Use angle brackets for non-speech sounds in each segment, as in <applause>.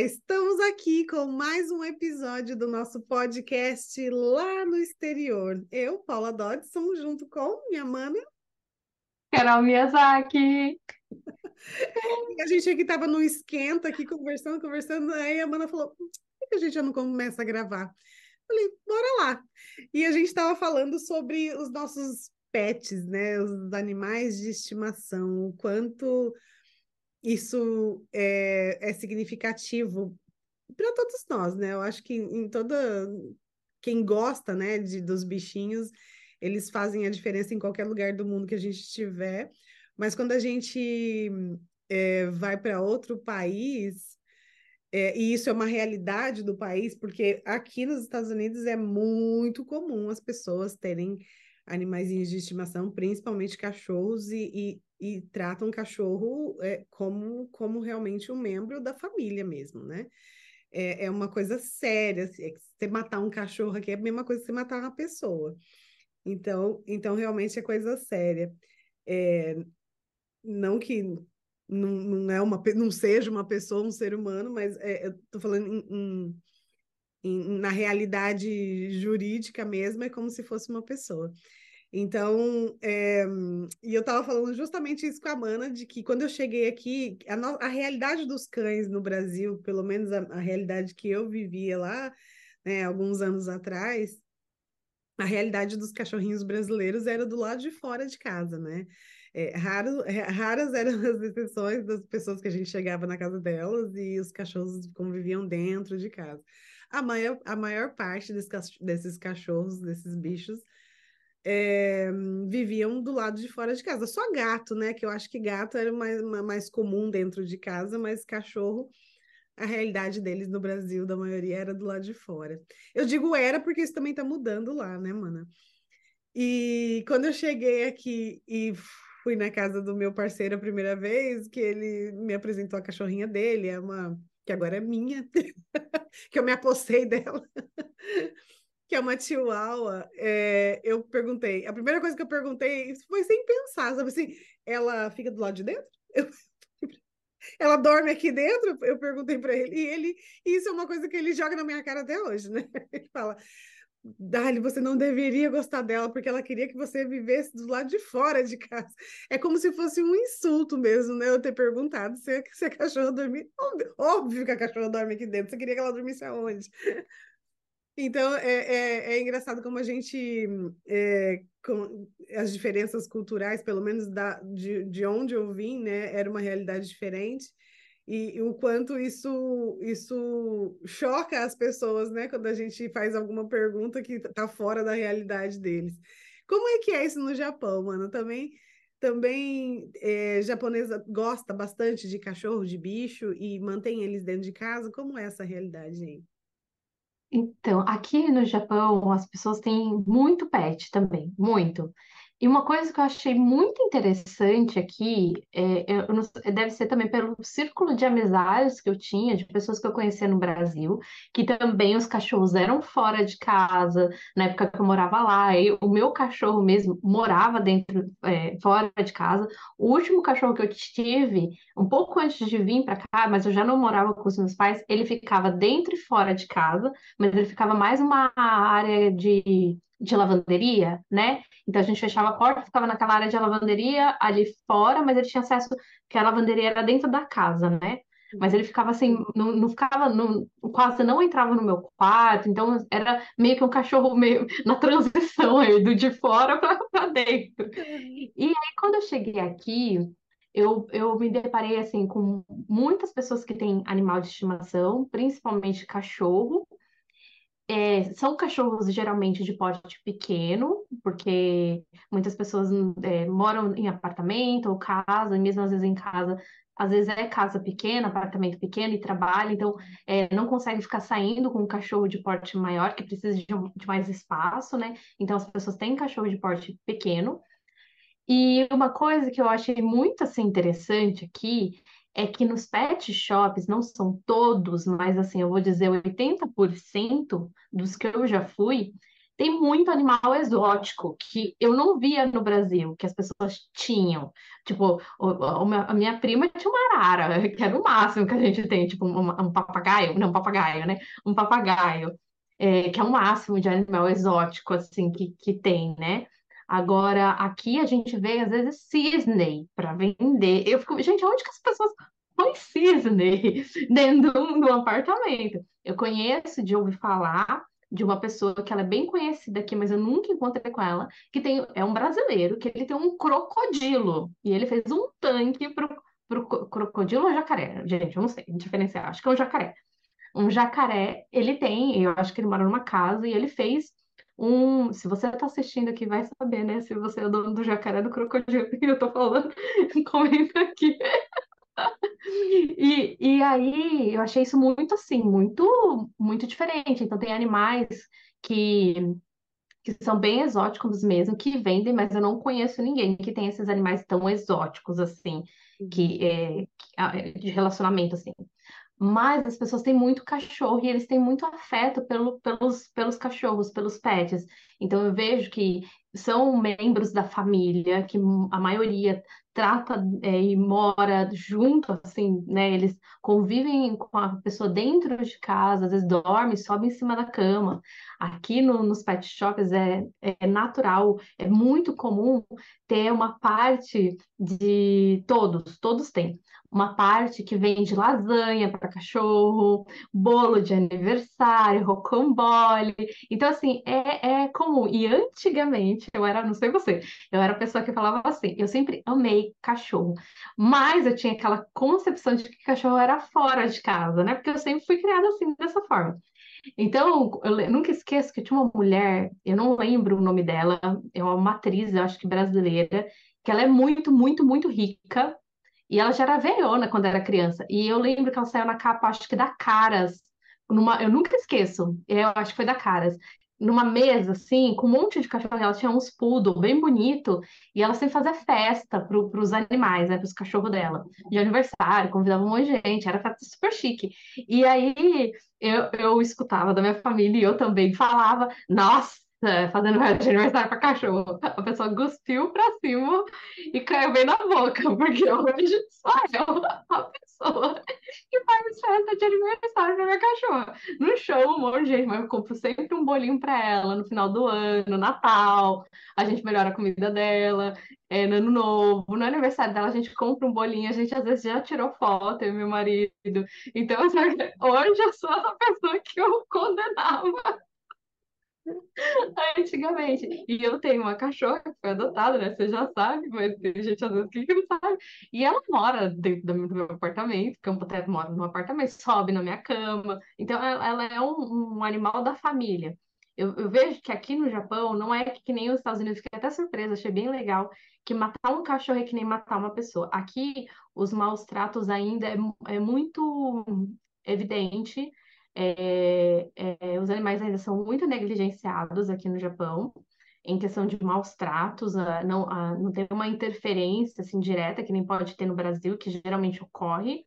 Estamos aqui com mais um episódio do nosso podcast lá no exterior. Eu, Paula Dodson, junto com minha mana. Carol Miyazaki. <laughs> E a gente aqui estava no esquenta, aqui conversando, conversando, aí a mana falou, por que a gente já não começa a gravar? Falei, bora lá. E a gente estava falando sobre os nossos pets, né? Os animais de estimação, o quanto isso é, é significativo para todos nós, né? Eu acho que em toda quem gosta, né, de, dos bichinhos, eles fazem a diferença em qualquer lugar do mundo que a gente estiver. Mas quando a gente é, vai para outro país, é, e isso é uma realidade do país, porque aqui nos Estados Unidos é muito comum as pessoas terem animaizinhos de estimação, principalmente cachorros, e, e, e tratam o cachorro é, como, como realmente um membro da família mesmo, né? É, é uma coisa séria. Assim, é você matar um cachorro aqui é a mesma coisa que você matar uma pessoa. Então, então realmente é coisa séria. É, não que não, não, é uma, não seja uma pessoa, um ser humano, mas é, eu tô falando em, em na realidade jurídica mesmo, é como se fosse uma pessoa. Então, é, e eu estava falando justamente isso com a Mana, de que quando eu cheguei aqui, a, no, a realidade dos cães no Brasil, pelo menos a, a realidade que eu vivia lá, né, alguns anos atrás, a realidade dos cachorrinhos brasileiros era do lado de fora de casa, né? É, raro, é, raras eram <laughs> as exceções das pessoas que a gente chegava na casa delas e os cachorros conviviam dentro de casa a maior, a maior parte desses, desses cachorros, desses bichos, é, viviam do lado de fora de casa. Só gato, né? Que eu acho que gato era mais, mais comum dentro de casa, mas cachorro, a realidade deles no Brasil, da maioria, era do lado de fora. Eu digo era porque isso também tá mudando lá, né, mana? E quando eu cheguei aqui e fui na casa do meu parceiro a primeira vez, que ele me apresentou a cachorrinha dele, é uma que agora é minha, <laughs> que eu me apossei dela, que é uma chihuahua, é, eu perguntei, a primeira coisa que eu perguntei foi sem pensar, sabe assim, ela fica do lado de dentro? <laughs> Eu, ela dorme aqui dentro? Eu perguntei para ele, e ele, isso é uma coisa que ele joga na minha cara até hoje, né? <laughs> Ele fala, Dali, você não deveria gostar dela porque ela queria que você vivesse do lado de fora de casa. É como se fosse um insulto mesmo, né? Eu ter perguntado se, se a cachorra. Óbvio, óbvio que a cachorra dorme aqui dentro. Você queria que ela dormisse aonde? Então, é, é, é engraçado como a gente. É, com as diferenças culturais, pelo menos da, de, de onde eu vim, né? Era uma realidade diferente e, e, o quanto isso isso choca as pessoas, né? Quando a gente faz alguma pergunta que está fora da realidade deles. Como é que é isso no Japão, mano? Também também é, japonesa gosta bastante de cachorro, de bicho e mantém eles dentro de casa. Como é essa realidade aí? Então, aqui no Japão, as pessoas têm muito pet também, muito. E uma coisa que eu achei muito interessante aqui, é, não, deve ser também pelo círculo de amizades que eu tinha, de pessoas que eu conhecia no Brasil, que também os cachorros eram fora de casa, na época que eu morava lá, e o meu cachorro mesmo morava dentro, é, fora de casa. O último cachorro que eu tive, um pouco antes de vir para cá, mas eu já não morava com os meus pais, ele ficava dentro e fora de casa, mas ele ficava mais uma área de de lavanderia, né? Então a gente fechava a porta, ficava naquela área de lavanderia ali fora, mas ele tinha acesso, que a lavanderia era dentro da casa, né? Mas ele ficava assim, não, não ficava, não, quase não entrava no meu quarto, então era meio que um cachorro meio <laughs> na transição aí, do de fora para dentro. E aí, quando eu cheguei aqui, eu, eu me deparei assim com muitas pessoas que têm animal de estimação, principalmente cachorro, é, são cachorros geralmente de porte pequeno, porque muitas pessoas é, moram em apartamento ou casa, e mesmo às vezes em casa, às vezes é casa pequena, apartamento pequeno e trabalha, então é, não consegue ficar saindo com um cachorro de porte maior, que precisa de, de mais espaço, né? Então as pessoas têm cachorro de porte pequeno. E uma coisa que eu achei muito assim, interessante aqui é que nos pet shops, não são todos, mas assim, eu vou dizer 80% dos que eu já fui, tem muito animal exótico que eu não via no Brasil, que as pessoas tinham. Tipo, a minha prima tinha uma arara, <laughs> que era o máximo que a gente tem, tipo, um, papagaio, não, um papagaio, né? Um papagaio, é, que é o máximo de animal exótico, assim, que, que tem, né? Agora, aqui a gente vê, às vezes, cisne para vender. Eu fico, gente, onde que as pessoas põem cisne <laughs> dentro de um, apartamento? Eu conheço de ouvir falar de uma pessoa que ela é bem conhecida aqui, mas eu nunca encontrei com ela, que tem, é um brasileiro, que ele tem um crocodilo, e ele fez um tanque pro, pro crocodilo ou jacaré? Gente, eu não sei diferenciar, acho que é um jacaré. Um jacaré, ele tem, eu acho que ele mora numa casa, e ele fez um. Se você está assistindo aqui, vai saber, né? Se você é o dono do jacaré do crocodilo que <laughs> eu tô falando, <laughs> comenta aqui. E, e aí eu achei isso muito assim, muito, muito diferente. Então tem animais que, que são bem exóticos mesmo, que vendem, mas eu não conheço ninguém que tem esses animais tão exóticos assim, que é, de relacionamento assim. Mas as pessoas têm muito cachorro e eles têm muito afeto pelo, pelos, pelos cachorros, pelos pets. Então eu vejo que são membros da família, que a maioria trata é, e mora junto, assim, né? Eles convivem com a pessoa dentro de casa, às vezes dorme, sobe em cima da cama. Aqui no, nos pet shops é, é natural, é muito comum ter uma parte de todos, todos têm uma parte que vende lasanha para cachorro, bolo de aniversário, rocambole. Então, assim, é, é comum. E antigamente, eu era, não sei você, eu era a pessoa que falava assim, eu sempre amei cachorro, mas eu tinha aquela concepção de que cachorro era fora de casa, né? Porque eu sempre fui criada assim, dessa forma. Então, eu nunca esqueço que tinha uma mulher, eu não lembro o nome dela, é uma atriz, eu acho que brasileira, que ela é muito, muito, muito rica, e ela já era velhona quando era criança. E eu lembro que ela saiu na capa, acho que da Caras. Numa, eu nunca esqueço. Eu acho que foi da Caras. Numa mesa, assim, com um monte de cachorro. Ela tinha uns poodle bem bonito. E ela sempre fazia festa para os animais, né? Para os cachorros dela. De aniversário, convidava um monte de gente. Era super chique. E aí eu, eu escutava da minha família e eu também falava: Nossa! É, fazendo festa de aniversário para cachorro. A pessoa cuspiu para cima e caiu bem na boca, porque hoje sou eu a pessoa que faz festa de aniversário para minha cachorra. No show, um monte de gente, mas eu compro sempre um bolinho para ela no final do ano, Natal, a gente melhora a comida dela, é, no ano novo, no aniversário dela a gente compra um bolinho, a gente às vezes já tirou foto, eu e meu marido. Então, <laughs> hoje eu sou essa pessoa que eu condenava <laughs> Antigamente. E eu tenho uma cachorra que foi adotada, né? Você já sabe, mas tem gente às vezes que não sabe. E ela mora dentro do meu apartamento, eu até moro no apartamento, sobe na minha cama. Então, ela é um, um animal da família. Eu, eu, vejo que aqui no Japão não é que nem os Estados Unidos, fiquei até surpresa, achei bem legal, que matar um cachorro é que nem matar uma pessoa. Aqui, os maus tratos ainda é, é muito evidente é, é, os animais ainda são muito negligenciados aqui no Japão, em questão de maus tratos, a, não, a, não tem uma interferência assim, direta, que nem pode ter no Brasil, que geralmente ocorre,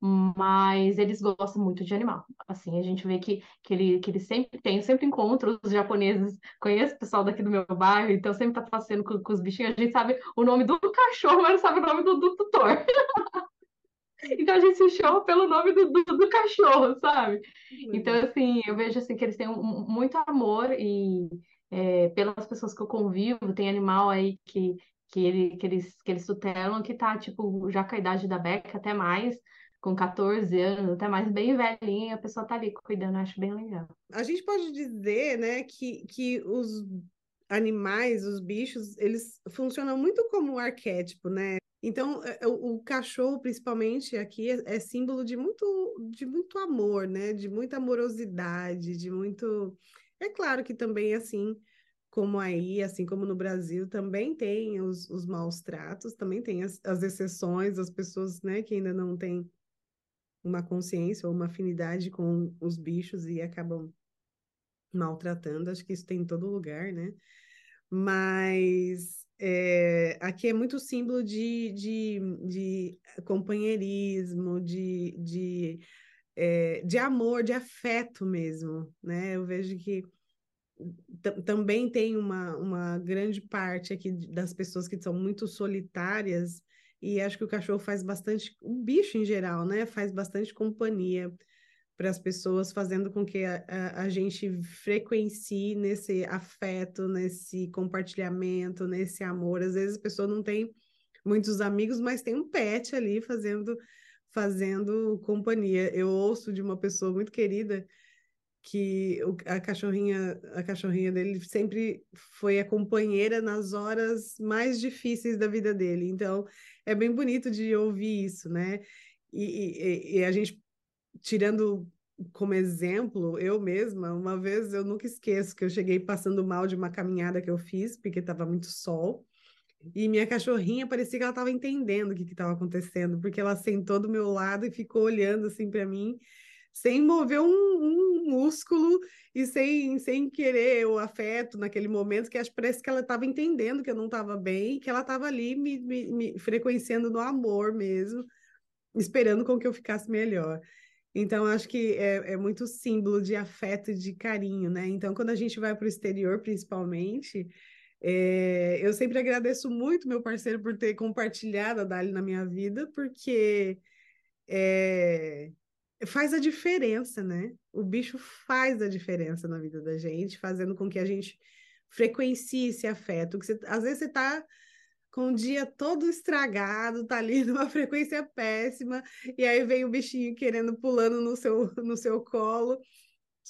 mas eles gostam muito de animal. Assim, a gente vê que, que, ele, que ele sempre tem, sempre encontra os japoneses, conheço o pessoal daqui do meu bairro, então sempre tá passeando com, com os bichinhos, a gente sabe o nome do <laughs> cachorro, mas não sabe o nome do, do tutor. Então a gente se chama pelo nome do, do, do cachorro, sabe? Então, assim, eu vejo assim que eles têm um, muito amor e é, pelas pessoas que eu convivo, tem animal aí que, que, ele, que, eles, que eles tutelam que tá, tipo, já com a idade da Beca, até mais, com 14 anos, até mais bem velhinha, a pessoa tá ali cuidando, acho bem legal. A gente pode dizer, né, que, que os animais, os bichos, eles funcionam muito como um arquétipo, né? Então, é, é, o, cachorro, principalmente aqui, é, é, símbolo de muito, de muito amor, né? De muita amorosidade, de muito. É claro que também, assim como aí, assim como no Brasil, também tem os, os maus tratos, também tem as, as exceções, as pessoas, né, que ainda não têm uma consciência ou uma afinidade com os bichos e acabam maltratando. Acho que isso tem em todo lugar, né? Mas é, aqui é muito símbolo de, de, de companheirismo, de, de, é, de amor, de afeto mesmo, né? Eu vejo que também tem uma, uma grande parte aqui das pessoas que são muito solitárias, e acho que o cachorro faz bastante, o bicho em geral, né? Faz bastante companhia para as pessoas, fazendo com que a, a, a, gente frequencie nesse afeto, nesse compartilhamento, nesse amor. Às vezes a pessoa não tem muitos amigos, mas tem um pet ali fazendo fazendo companhia. Eu ouço de uma pessoa muito querida que a cachorrinha, a cachorrinha dele sempre foi a companheira nas horas mais difíceis da vida dele. Então, é bem bonito de ouvir isso, né? E, e, e a gente, tirando como exemplo, eu mesma, uma vez eu nunca esqueço que eu cheguei passando mal de uma caminhada que eu fiz, porque estava muito sol, e minha cachorrinha parecia que ela estava entendendo o que estava acontecendo, porque ela sentou do meu lado e ficou olhando assim para mim sem mover um, um, músculo e sem, sem querer o afeto naquele momento, que acho parece que ela estava entendendo que eu não estava bem, que ela estava ali me, me, me frequenciando no amor mesmo, esperando com que eu ficasse melhor. Então, acho que é, é muito símbolo de afeto de carinho, né? Então, quando a gente vai para o exterior, principalmente, é, eu sempre agradeço muito meu parceiro por ter compartilhado a Dali na minha vida, porque é, faz a diferença, né? O bicho faz a diferença na vida da gente, fazendo com que a gente frequencie esse afeto. Que você, às vezes você tá com o dia todo estragado, tá ali <laughs> numa frequência péssima, e aí vem o bichinho querendo, pulando no seu, no seu colo,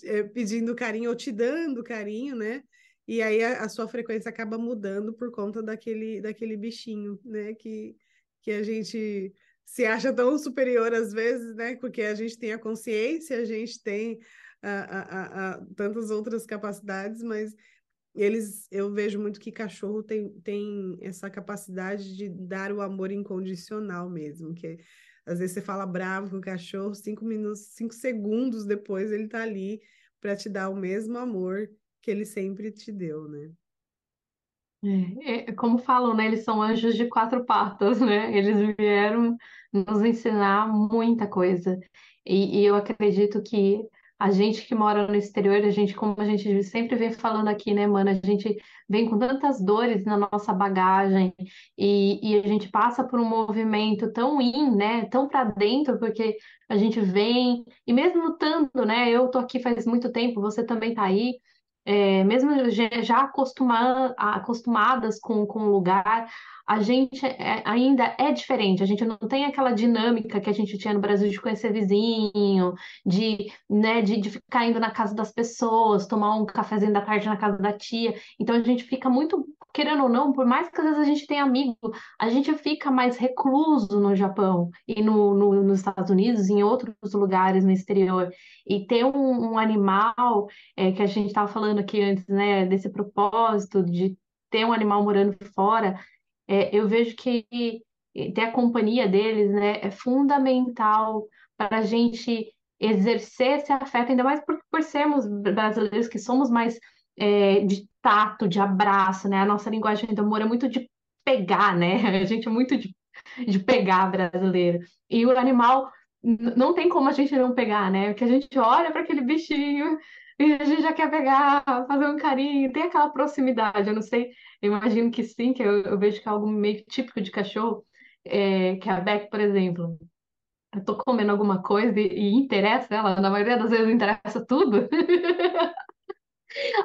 é, pedindo carinho ou te dando carinho, né? E aí a, a, sua frequência acaba mudando por conta daquele, daquele bichinho, né? Que, que a gente se acha tão superior às vezes, né? Porque a gente tem a consciência, a gente tem a, a, a, tantas outras capacidades, mas eles, eu vejo muito que cachorro tem, tem essa capacidade de dar o amor incondicional mesmo, que às vezes você fala bravo com o cachorro, cinco minutos, cinco segundos depois ele tá ali para te dar o mesmo amor que ele sempre te deu, né? É, é, como falam, né? Eles são anjos de quatro patas, né? Eles vieram nos ensinar muita coisa. E, e eu acredito que a gente que mora no exterior, a gente, como a gente sempre vem falando aqui, né, mano? A gente vem com tantas dores na nossa bagagem e, e a gente passa por um movimento tão in, né? Tão para dentro, porque a gente vem, e mesmo lutando, né? Eu tô aqui faz muito tempo, você também tá aí é, mesmo já acostumadas com, com o lugar, a gente é, ainda é diferente, a gente não tem aquela dinâmica que a gente tinha no Brasil de conhecer vizinho, de, né, de, de ficar indo na casa das pessoas, tomar um cafezinho da tarde na casa da tia. Então a gente fica muito, querendo ou não, por mais que às vezes a gente tenha amigo, a gente fica mais recluso no Japão e no, no nos Estados Unidos, em outros lugares no exterior. E ter um, um animal, é, que a gente estava falando aqui antes, né, desse propósito de ter um animal morando fora é, eu vejo que ter a companhia deles, né, é fundamental para a gente exercer esse afeto, ainda mais por, por sermos brasileiros que somos mais é, de tato, de abraço, né? A nossa linguagem do amor é muito de pegar, né? <laughs> A gente é muito de, de pegar brasileiro. E o animal não tem como a gente não pegar, né? Porque a gente olha para aquele bichinho e a gente já quer pegar, fazer um carinho, tem aquela proximidade. Eu não sei, eu imagino que sim, que eu, eu vejo que é algo meio típico de cachorro, é, que a Beck, por exemplo, eu tô comendo alguma coisa e, e interessa ela, na maioria das vezes interessa tudo. <laughs>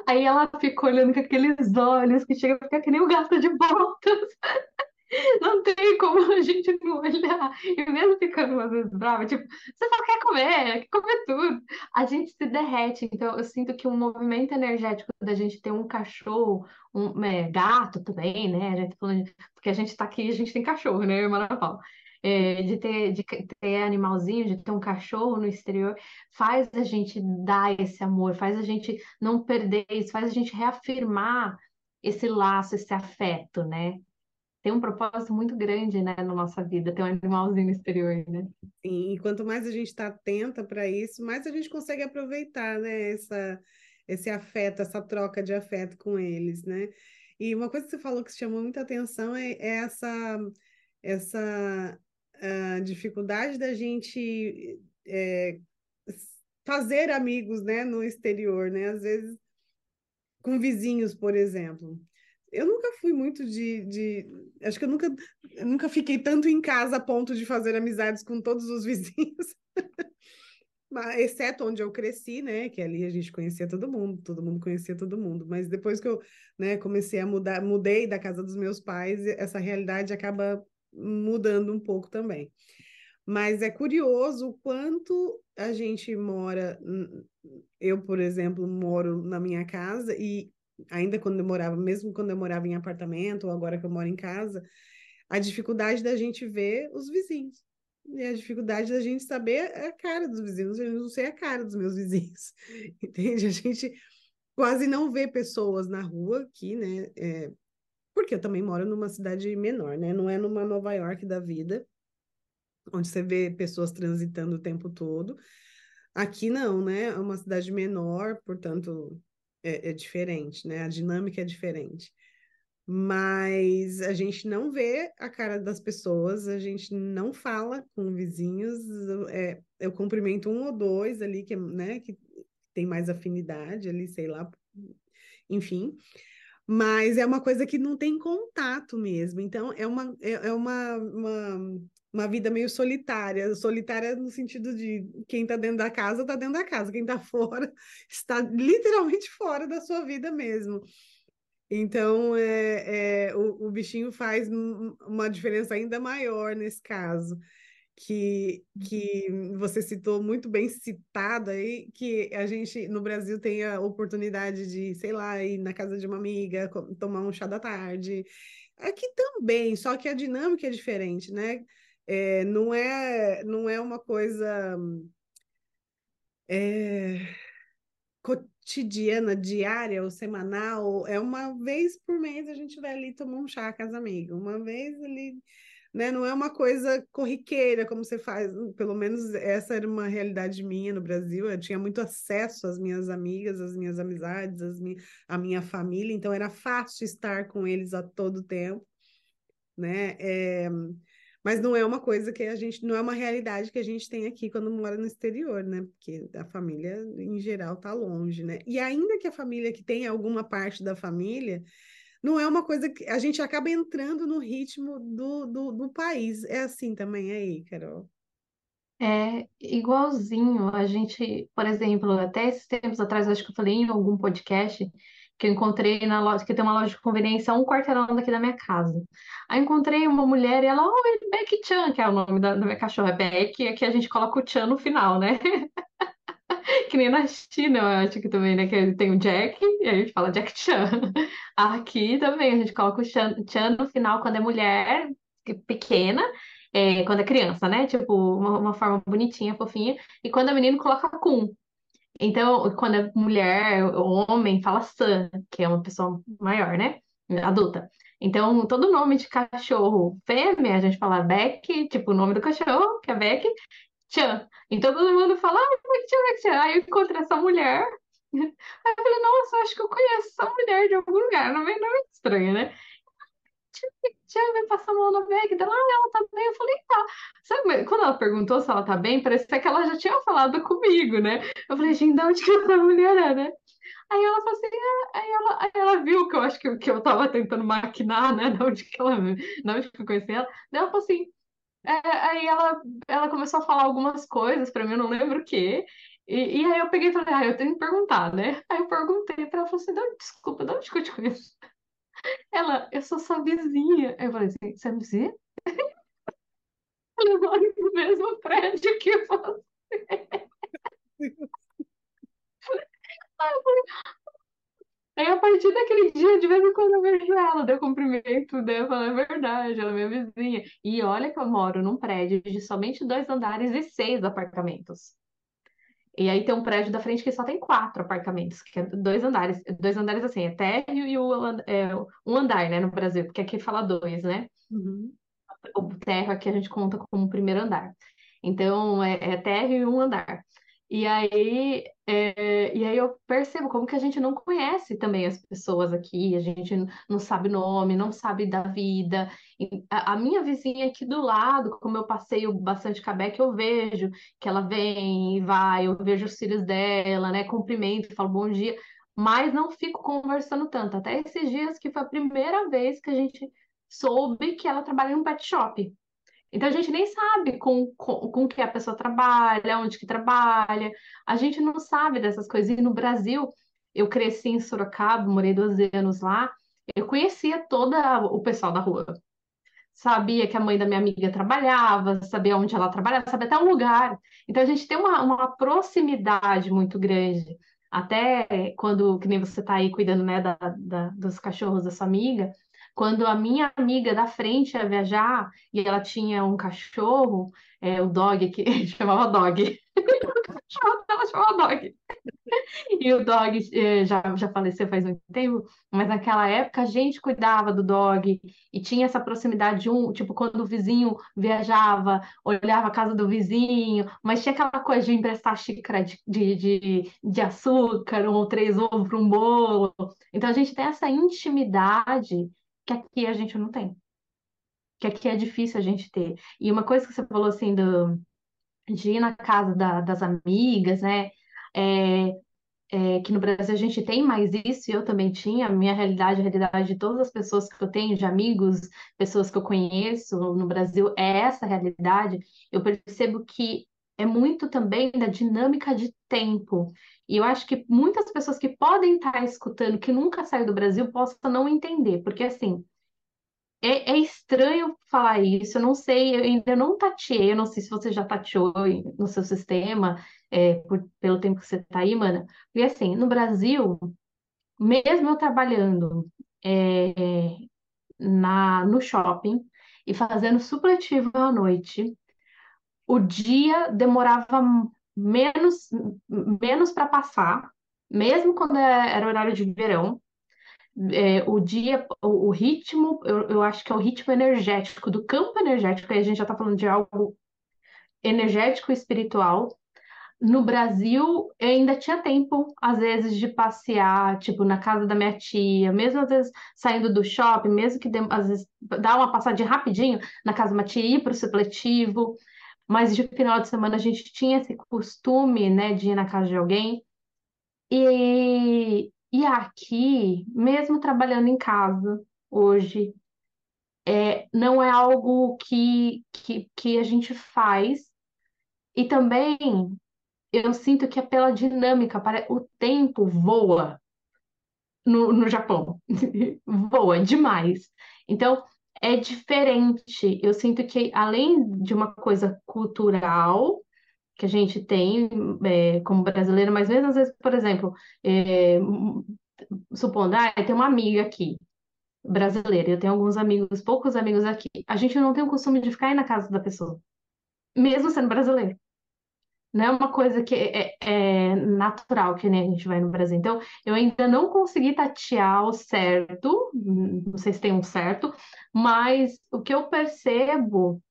Aí ela fica olhando com aqueles olhos que chega a ficar que nem o gato de botas. <laughs> Não tem como a gente não olhar. E mesmo ficando às vezes brava, tipo, você só quer comer, quer comer tudo. A gente se derrete. Então, eu sinto que um movimento energético da gente ter um cachorro, um é, gato também, né? A gente falando, porque a gente tá aqui, a gente tem cachorro, né, Manapau? É, de ter, de ter animalzinho, de ter um cachorro no exterior, faz a gente dar esse amor, faz a gente não perder isso, faz a gente reafirmar esse laço, esse afeto, né? Tem um propósito muito grande, né, na nossa vida, ter um animalzinho no exterior, né? Sim, e quanto mais a gente está atenta para isso, mais a gente consegue aproveitar, né, essa, esse afeto, essa troca de afeto com eles, né? E uma coisa que você falou que chamou muita atenção é, é essa, essa dificuldade da gente é, fazer amigos, né, no exterior, né? Às vezes com vizinhos, por exemplo. Eu nunca fui muito de, de. Acho que eu nunca, nunca fiquei tanto em casa a ponto de fazer amizades com todos os <laughs> vizinhos. exceto onde eu cresci, né? Que ali a gente conhecia todo mundo, todo mundo conhecia todo mundo. Mas depois que eu né, comecei a mudar, mudei da casa dos meus pais, essa realidade acaba mudando um pouco também. Mas é curioso o quanto a gente mora. Eu, por exemplo, moro na minha casa e ainda quando eu morava, mesmo quando eu morava em apartamento, ou agora que eu moro em casa, a dificuldade da gente ver os vizinhos. E a dificuldade da gente saber a cara dos vizinhos, eu não sei a cara dos meus <laughs> vizinhos, entende? A gente quase não vê pessoas na rua aqui, né? É, porque eu também moro numa cidade menor, né? Não é numa Nova York da vida, onde você vê pessoas transitando o tempo todo. Aqui não, né? É uma cidade menor, portanto, é, é diferente, né? A dinâmica é diferente. Mas a gente não vê a cara das pessoas, a gente não fala com vizinhos, é, eu cumprimento um ou dois ali que, né, que tem mais afinidade ali, sei lá, enfim, mas é uma coisa que não tem contato mesmo, então é uma, é, é uma, uma, uma vida meio solitária, solitária no sentido de quem está dentro da casa está dentro da casa, quem está <laughs> fora está literalmente fora da sua vida mesmo. Então, é, é o, o, bichinho faz uma diferença ainda maior nesse caso, que, que você citou muito bem citado aí, que a gente no Brasil tem a oportunidade de, sei lá, ir na casa de uma amiga, tomar um chá da tarde. Aqui também, só que a dinâmica é diferente, né? É, não, é, não é uma coisa. É, cotidiana, diária ou semanal, é uma vez por mês a gente vai ali tomar um chá com as amigas, uma vez ali, né? Não é uma coisa corriqueira como você faz, pelo menos essa era uma realidade minha no Brasil, eu tinha muito acesso às minhas amigas, às minhas amizades, às mi à minha família, então era fácil estar com eles a todo tempo, né? É mas não é uma coisa que a gente, não é uma realidade que a gente tem aqui quando mora no exterior, né? Porque a família, em geral, tá longe, né? E ainda que a família que tem alguma parte da família, não é uma coisa que a gente acaba entrando no ritmo do, do, do país. É assim também aí, Carol? É igualzinho. A gente, por exemplo, até esses tempos atrás, acho que eu falei em algum podcast que eu encontrei na loja, que tem uma loja de conveniência um quarteirão daqui da minha casa. Aí encontrei uma mulher e ela, oh, Beck Chan, que é o nome da, da minha cachorra, é Beck, aqui a gente coloca o Chan no final, né? <laughs> que nem na China, eu acho que também, né? Que tem o Jack, e a gente fala Jack Chan. <laughs> Aqui também a gente coloca o Chan, Chan no final quando é mulher pequena, é, quando é criança, né? Tipo, uma, uma forma bonitinha, fofinha. E quando é menino, coloca Kun. Então, quando é mulher, homem, fala San, que é uma pessoa maior, né? Adulta. Então, todo nome de cachorro fêmea, a gente fala Beck, tipo o nome do cachorro, que é Beck, Chan. Então todo mundo fala, ah, Chan, Beck Chan. Aí eu encontrei essa mulher. <laughs> Aí eu falei, nossa, acho que eu conheço essa mulher de algum lugar, não é nome estranho, né? Tia, vem passar a mão na bag dela, ah, ela tá bem. Eu falei, tá. Sabe, quando ela perguntou se ela tá bem, parecia que ela já tinha falado comigo, né? Eu falei, gente, de onde que essa mulher é, né? Aí ela falou assim, ah, aí, ela, aí ela viu que eu acho que, que eu tava tentando maquinar, né? <laughs> De onde que ela, de onde que eu conheci ela. Daí ela falou assim, é, aí ela, ela começou a falar algumas coisas pra mim, eu não lembro o quê. E, e aí eu peguei e falei, ah, eu tenho que perguntar, né? Aí eu perguntei pra ela, falou assim, desculpa, de onde que eu te conheço? Ela, eu sou sua vizinha. Eu falei assim, você é vizinha? <laughs> Ela mora no mesmo prédio que você. <laughs> Aí, a partir daquele dia, de vez em quando eu vejo ela, deu cumprimento, daí eu é verdade, ela é minha vizinha. E olha que eu moro num prédio de somente dois andares e seis apartamentos. E aí tem um prédio da frente que só tem quatro apartamentos, que é dois andares. Dois andares assim, é térreo e o, é, um andar, né, no Brasil, porque aqui fala dois, né? Uhum. O térreo aqui a gente conta como primeiro andar. Então, é, é térreo e um andar. E aí, é, e aí eu percebo como que a gente não conhece também as pessoas aqui, a gente não sabe nome, não sabe da vida. A, a minha vizinha aqui do lado, como eu passeio bastante Cabec, eu vejo que ela vem e vai, eu vejo os filhos dela, né? Cumprimento, falo bom dia. mas não fico conversando tanto. Até esses dias que foi a primeira vez que a gente soube que ela trabalha em um pet shop. Então a gente nem sabe com, com, com que a pessoa trabalha, onde que trabalha, a gente não sabe dessas coisas. E no Brasil, eu cresci em Sorocaba, morei 12 anos lá, eu conhecia todo o pessoal da rua. Sabia que a mãe da minha amiga trabalhava, sabia onde ela trabalhava, sabia até o lugar. Então a gente tem uma, uma proximidade muito grande. Até quando, que nem você está aí cuidando né, da, da, dos cachorros da sua amiga, quando a minha amiga da frente ia viajar e ela tinha um cachorro, é, o dog, que <laughs> chamava dog. ela chamava dog. E o dog eh, já, já faleceu faz muito tempo, mas naquela época a gente cuidava do dog e tinha essa proximidade de um, tipo, quando o vizinho viajava, olhava a casa do vizinho, mas tinha aquela coisa de emprestar xícara de, de, de, de açúcar ou três ovos para um bolo. Então a gente tem essa intimidade que aqui a gente não tem. Que aqui é difícil a gente ter. E uma coisa que você falou assim do, de ir na casa da, das amigas, né? É, é, que no Brasil a gente tem mais isso, e eu também tinha, a minha realidade, a realidade de todas as pessoas que eu tenho, de amigos, pessoas que eu conheço no Brasil, é essa realidade, eu percebo que é muito também da dinâmica de tempo. E eu acho que muitas pessoas que podem estar escutando, que nunca saiu do Brasil, possam não entender, porque assim, é, é, estranho falar isso, eu não sei, eu ainda não tateei, eu não sei se você já tateou no seu sistema, é, por, pelo tempo que você está aí, mana. Porque assim, no Brasil, mesmo eu trabalhando é, na, no shopping e fazendo supletivo à noite, o dia demorava menos, menos para passar, mesmo quando é, era horário de verão. É, o dia, o, o ritmo, eu, eu, acho que é o ritmo energético, do campo energético, aí a gente já está falando de algo energético e espiritual. No Brasil, eu ainda tinha tempo, às vezes, de passear, tipo, na casa da minha tia, mesmo às vezes saindo do shopping, mesmo que às vezes dar uma passadinha rapidinho na casa da minha tia, ir para o supletivo. Mas de final de semana a gente tinha esse costume, né, de ir na casa de alguém. E, e aqui, mesmo trabalhando em casa hoje, é, não é algo que, que, que a gente faz. E também eu sinto que é pela dinâmica, o tempo voa no, no Japão. <laughs> voa demais. Então, é diferente. Eu sinto que, além de uma coisa cultural que a gente tem é, como brasileiro, mas mesmo às vezes, por exemplo, é, supondo, ah, tem uma amiga aqui, brasileira, eu tenho alguns amigos, poucos amigos aqui, a gente não tem o costume de ficar aí na casa da pessoa, mesmo sendo brasileiro. Não é uma coisa que é, é natural, que nem a gente vai no Brasil. Então, eu ainda não consegui tatear o certo, não sei se tem um certo, mas o que eu percebo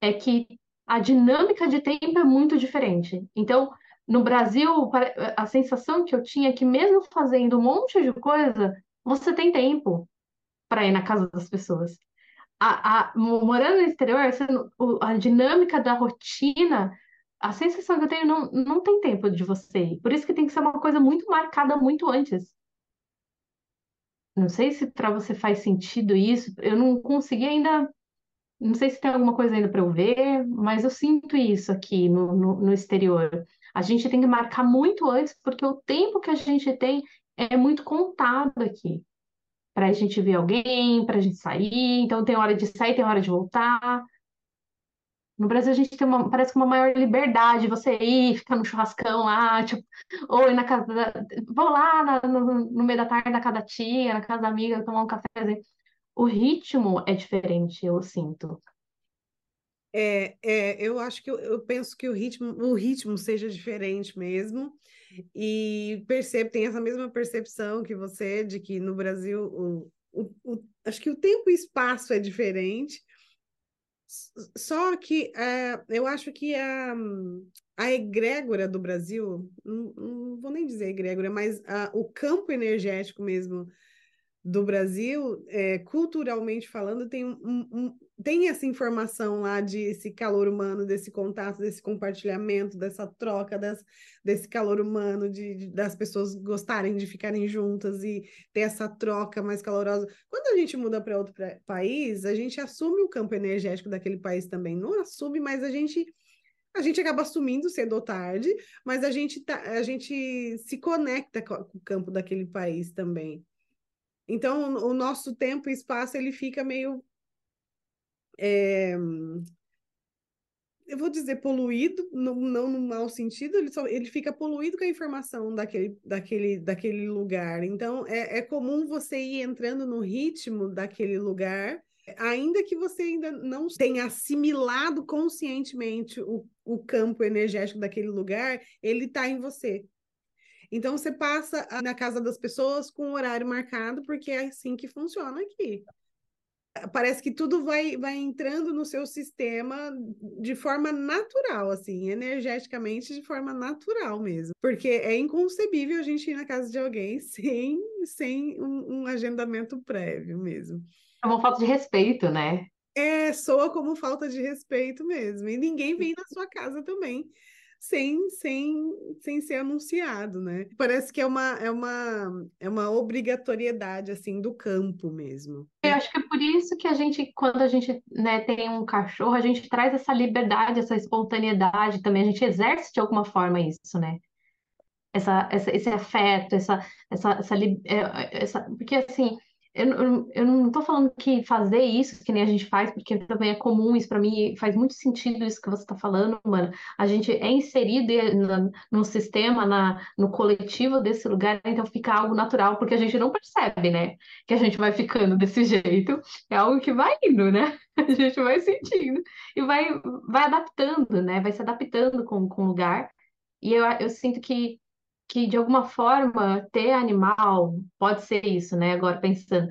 é que a dinâmica de tempo é muito diferente. Então, no Brasil, a sensação que eu tinha é que mesmo fazendo um monte de coisa, você tem tempo para ir na casa das pessoas. A, a, morando no exterior, a dinâmica da rotina, a sensação que eu tenho não, não tem tempo de você ir. Por isso que tem que ser uma coisa muito marcada muito antes. Não sei se para você faz sentido isso. Eu não consegui ainda. Não sei se tem alguma coisa ainda para eu ver, mas eu sinto isso aqui no, no, no exterior. A gente tem que marcar muito antes, porque o tempo que a gente tem é muito contado aqui. Para a gente ver alguém, para a gente sair. Então, tem hora de sair, tem hora de voltar. No Brasil, a gente tem uma, parece que uma maior liberdade, você ir, ficar no churrascão lá, tipo, ou ir na casa da, vou lá na, no, no, meio da tarde na casa da tia, na casa da amiga, tomar um café. O ritmo é diferente, eu sinto. É, é, eu acho que eu, eu, penso que o ritmo, o ritmo seja diferente mesmo, e percebo, tem essa mesma percepção que você de que no Brasil o, o, o acho que o tempo e espaço é diferente, só que uh, eu acho que a, a egrégora do Brasil, não, não vou nem dizer egrégora, mas uh, o campo energético mesmo do Brasil, é, culturalmente falando, tem um, um, tem essa informação lá de esse calor humano, desse contato, desse compartilhamento, dessa troca, das, desse calor humano, de, de, das pessoas gostarem de ficarem juntas e ter essa troca mais calorosa. Quando a gente muda para outro pra, país, a gente assume o campo energético daquele país também. Não assume, mas a gente a gente acaba assumindo cedo ou tarde, mas a gente, tá, a gente se conecta com o campo daquele país também. Então, o nosso tempo e espaço ele fica meio é, eu vou dizer poluído, não, não no mau sentido, ele, só, ele fica poluído com a informação daquele, daquele, daquele lugar. Então, é, é comum você ir entrando no ritmo daquele lugar, ainda que você ainda não tenha assimilado conscientemente o, o campo energético daquele lugar, ele está em você. Então, você passa na casa das pessoas com o horário marcado, porque é assim que funciona aqui parece que tudo vai, vai entrando no seu sistema de forma natural, assim, energeticamente de forma natural mesmo. Porque é inconcebível a gente ir na casa de alguém <laughs> sem, sem um, um agendamento prévio mesmo. É uma falta de respeito, né? É, soa como falta de respeito mesmo. E ninguém vem na sua casa também sem, sem, sem ser anunciado, né? Parece que é uma, é uma, é uma obrigatoriedade, assim, do campo mesmo. Eu acho que é por isso que a gente, quando a gente né, tem um cachorro, a gente traz essa liberdade, essa espontaneidade também, a gente exerce de alguma forma isso, né? Essa, essa, esse afeto, essa, essa, essa, é, essa, porque assim, eu, eu, não estou falando que fazer isso, que nem a gente faz, porque também é comum isso para mim, faz muito sentido isso que você está falando, mano. A gente é inserido no, no sistema, na, no coletivo desse lugar, então fica algo natural, porque a gente não percebe, né? Que a gente vai ficando desse jeito. É algo que vai indo, né? <laughs> A gente vai sentindo e vai, vai adaptando, né? Vai se adaptando com, com o lugar. E eu, eu sinto que que de alguma forma ter animal pode ser isso, né? Agora pensando,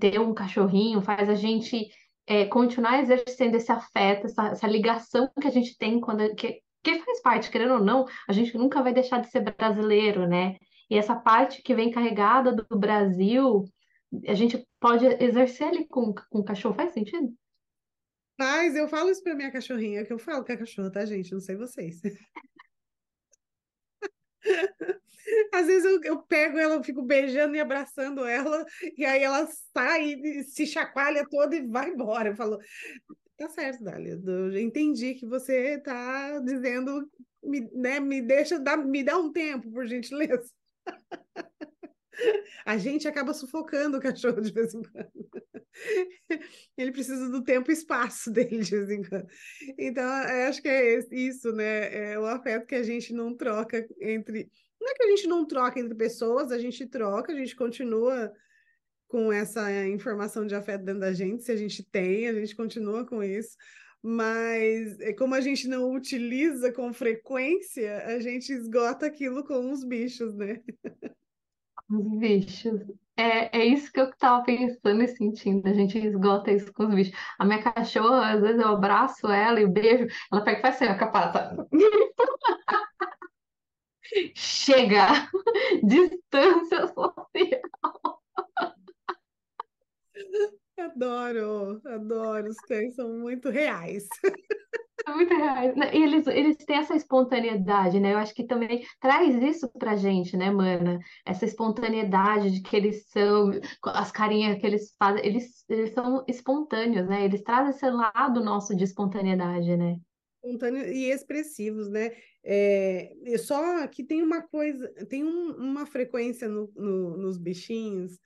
ter um cachorrinho faz a gente é, continuar exercendo esse afeto, essa, essa, ligação que a gente tem quando que, que faz parte, querendo ou não, a gente nunca vai deixar de ser brasileiro, né? E essa parte que vem carregada do Brasil, a gente pode exercer ali com, com o cachorro, faz sentido? Mas eu falo isso pra minha cachorrinha, que eu falo com a cachorra, tá, gente? Não sei vocês. <laughs> <laughs> Às vezes eu, eu pego ela, eu fico beijando e abraçando ela, e aí ela sai, se chacoalha toda e vai embora. Eu falo, tá certo, Dália, eu entendi que você tá dizendo, me, né, me deixa, dá, me dá um tempo, por gentileza. <laughs> A gente acaba sufocando o cachorro de vez em quando. <laughs> Ele precisa do tempo e espaço dele de vez em quando. Então, acho que é isso, né? É o afeto que a gente não troca entre. Não é que a gente não troca entre pessoas, a gente troca, a gente continua com essa informação de afeto dentro da gente, se a gente tem, a gente continua com isso. Mas é como a gente não utiliza com frequência, a gente esgota aquilo com os bichos, né? <laughs> Os bichos. É, é isso que eu tava pensando e sentindo. A gente esgota isso com os bichos. A minha cachorra, às vezes eu abraço ela e beijo, ela pega e faz assim, a capata. <laughs> Chega! <laughs> Distância social. Adoro, adoro. Os cães são muito reais. <laughs> muito reais. E eles, eles têm essa espontaneidade, né? Eu acho que também traz isso pra gente, né, mana? Essa espontaneidade de que eles são, as carinhas que eles fazem, eles, eles são espontâneos, né? Eles trazem esse lado nosso de espontaneidade, né? Espontâneos e expressivos, né? É, só que tem uma coisa, tem um, uma frequência no, no, nos bichinhos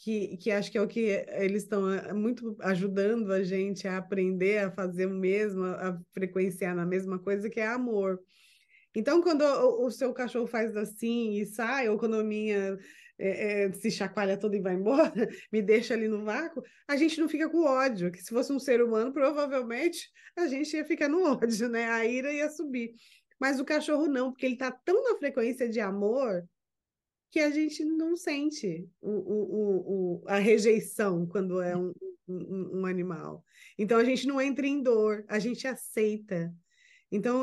que, que acho que é o que eles estão eh, muito ajudando a gente a aprender a fazer o mesmo, a frequenciar na mesma coisa, que é amor. Então, quando o, o seu cachorro faz assim e sai, ou quando a minha é, é, se chacoalha toda e vai embora, <laughs> me deixa ali no vácuo, a gente não fica com ódio, que se fosse um ser humano, provavelmente a gente ia ficar no ódio, né? A ira ia subir. Mas o cachorro não, porque ele está tão na frequência de amor que a gente não sente o, o, o, a rejeição quando é um, um, um, animal. Então a gente não entra em dor, a gente aceita. Então,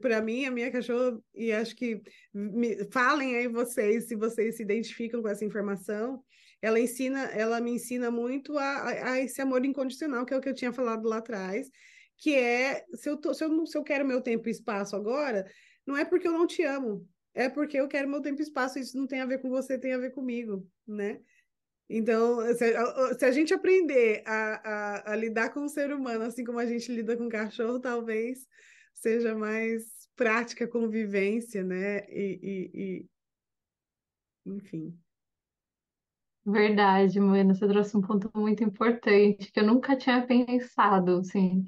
para mim, a minha cachorra, e acho que me, falem aí vocês se vocês se identificam com essa informação, ela ensina, ela me ensina muito a, a, esse amor incondicional, que é o que eu tinha falado lá atrás, que é se eu, tô, se, eu, se eu quero meu tempo e espaço agora, não é porque eu não te amo, é porque eu quero meu tempo e espaço, isso não tem a ver com você, tem a ver comigo, né? Então, se a, gente aprender a, a, a, lidar com o ser humano assim como a gente lida com o cachorro, talvez seja mais prática convivência, né? E, e, e... enfim. Verdade, mano, você trouxe um ponto muito importante que eu nunca tinha pensado, assim,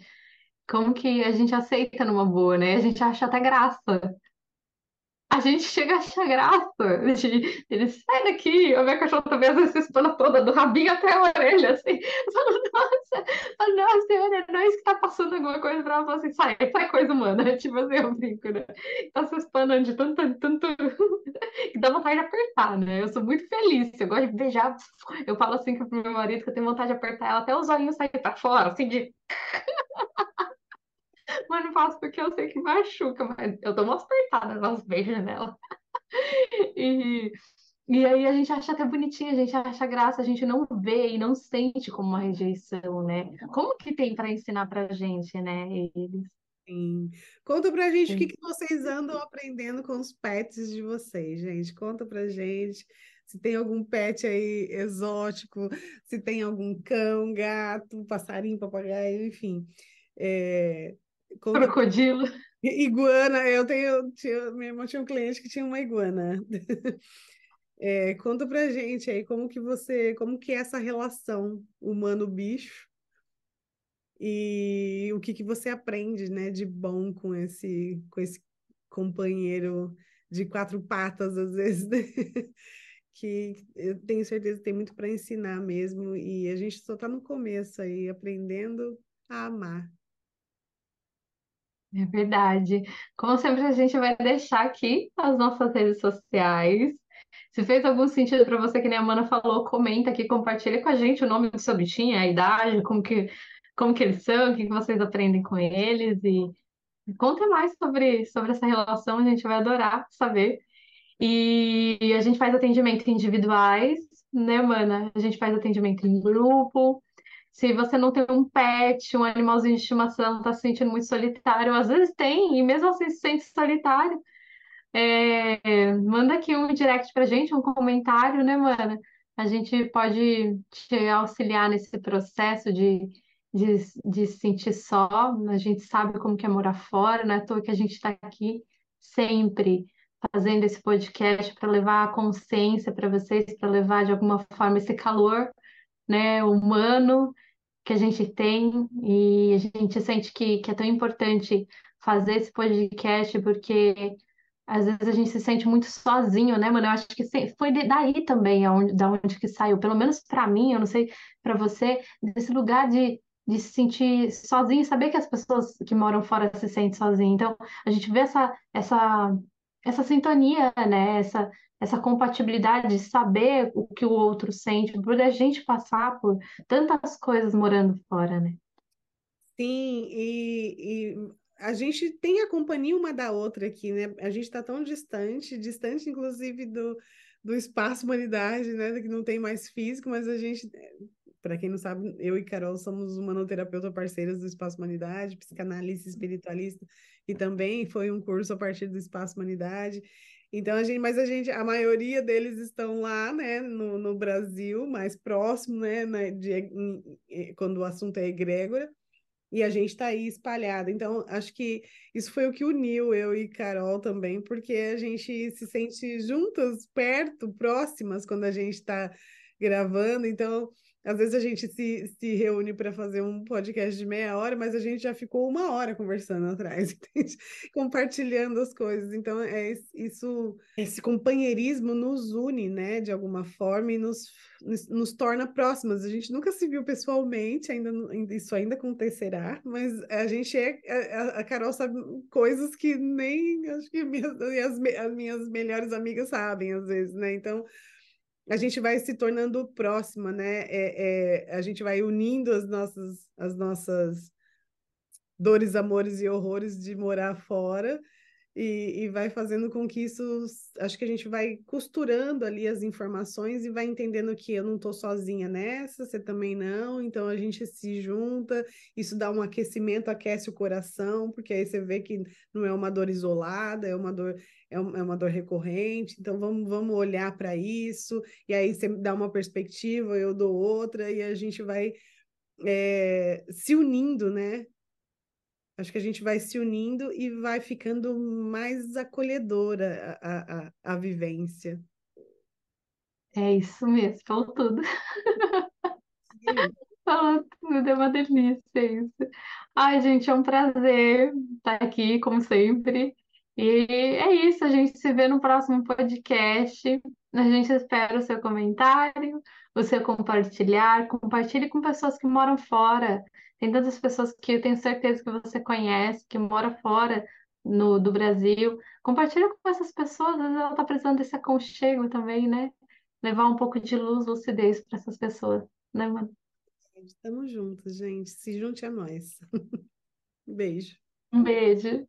como que a gente aceita numa boa, né? A gente acha até graça a gente chega a achar graça. De, ele sai daqui, a minha cachorra também às se espana toda, do rabinho até a orelha, assim. Eu falo, nossa, nossa, senhora, não é isso que tá passando alguma coisa pra ela. Falo assim, sai, sai coisa humana. <laughs> Tipo assim, eu brinco, né? Tá se espanando de tanto, tanto, <laughs> que dá vontade de apertar, né? Eu sou muito feliz, eu gosto de beijar. Eu falo assim pro meu marido que eu tenho vontade de apertar ela até os olhinhos saírem pra fora, assim, de <laughs> mas não faço porque eu sei que machuca, mas eu dou umas apertadas, umas beijos nela. <laughs> E, e aí a gente acha até bonitinho, a gente acha graça, a gente não vê e não sente como uma rejeição, né? Como que tem para ensinar pra gente, né, eles? Sim. Conta pra gente Sim. o que, que vocês andam aprendendo com os pets de vocês, gente. Conta pra gente se tem algum pet aí exótico, se tem algum cão, gato, passarinho, papagaio, enfim. É, Crocodilo. Iguana, eu tenho. Tinha, minha irmã tinha um cliente que tinha uma iguana. <laughs> É, conta pra gente aí como que você, como que é essa relação humano-bicho e o que que você aprende, né, de bom com esse, com esse companheiro de quatro patas às vezes, né? <laughs> que eu tenho certeza que tem muito para ensinar mesmo e a gente só está no começo aí aprendendo a amar. É verdade. Como sempre, a gente vai deixar aqui as nossas redes sociais. Se fez algum sentido para você, que nem a Mana falou, comenta aqui, compartilha com a gente o nome do seu bichinho, a idade, como que, como que eles são, o que vocês aprendem com eles e conta mais sobre, sobre essa relação, a gente vai adorar saber. E a gente faz atendimento individuais, né, Mana? A gente faz atendimento em grupo, se você não tem um pet, um animalzinho de estimação, está se sentindo muito solitário, às vezes tem, e mesmo assim se sente solitário, é, manda aqui um direct pra gente, um comentário, né, mana? A gente pode te auxiliar nesse processo de, de, de se sentir só. A gente sabe como que é morar fora, não é à toa que a gente está aqui sempre fazendo esse podcast para levar a consciência para vocês, para levar de alguma forma esse calor, né, humano que a gente tem e a gente sente que, que é tão importante fazer esse podcast porque às vezes a gente se sente muito sozinho, né, mano? Eu acho que foi daí também aonde, da onde que saiu, pelo menos para mim, eu não sei para você, desse lugar de, de se sentir sozinho, saber que as pessoas que moram fora se sentem sozinhas. Então, a gente vê essa essa essa sintonia, né? Essa essa compatibilidade de saber o que o outro sente, por a gente passar por tantas coisas morando fora, né? Sim, e, e a gente tem a companhia uma da outra aqui, né? A gente está tão distante, distante inclusive do, do espaço humanidade, né? Que não tem mais físico, mas a gente, para quem não sabe, eu e Carol somos humanoterapeuta parceiras do Espaço Humanidade, psicanalista espiritualista, e também foi um curso a partir do Espaço Humanidade. Então, a gente, mas a gente, a maioria deles estão lá, né, no, no Brasil, mais próximo, né, na, de, quando o assunto é egrégora, e a gente está aí espalhado. Então, acho que isso foi o que uniu eu e Carol também, porque a gente se sente juntas, perto, próximas, quando a gente está gravando. Então, às vezes a gente se, se reúne para fazer um podcast de meia hora, mas a gente já ficou uma hora conversando atrás, <laughs> entende? compartilhando as coisas. Então, é isso, esse companheirismo nos une, né, de alguma forma, e nos, nos, torna próximas. A gente nunca se viu pessoalmente, ainda isso ainda acontecerá, mas a gente é. A, a Carol sabe coisas que nem acho que minhas, as, as minhas melhores amigas sabem, às vezes, né? Então a gente vai se tornando próxima, né? É, é, a gente vai unindo as nossas, as nossas dores, amores e horrores de morar fora e, e, vai fazendo com que isso, acho que a gente vai costurando ali as informações e vai entendendo que eu não estou sozinha nessa, você também não, então a gente se junta, isso dá um aquecimento, aquece o coração, porque aí você vê que não é uma dor isolada, é uma dor, é, é uma dor recorrente, então vamos, vamos olhar para isso, e aí você dá uma perspectiva, eu dou outra, e a gente vai é, se unindo, né? Acho que a gente vai se unindo e vai ficando mais acolhedora a, a, a vivência. É isso mesmo, falou tudo. <laughs> Falou tudo, é uma delícia isso. Ai, gente, é um prazer estar aqui, como sempre. E é isso, a gente se vê no próximo podcast. A gente espera o seu comentário, o seu compartilhar. Compartilhe com pessoas que moram fora. Tem tantas pessoas que eu tenho certeza que você conhece, que moram fora no, do Brasil. Compartilha com essas pessoas, às vezes ela está precisando desse aconchego também, né? Levar um pouco de luz, lucidez para essas pessoas, né, mano? Estamos juntos, gente. Se junte a nós. <laughs> Beijo. Um beijo.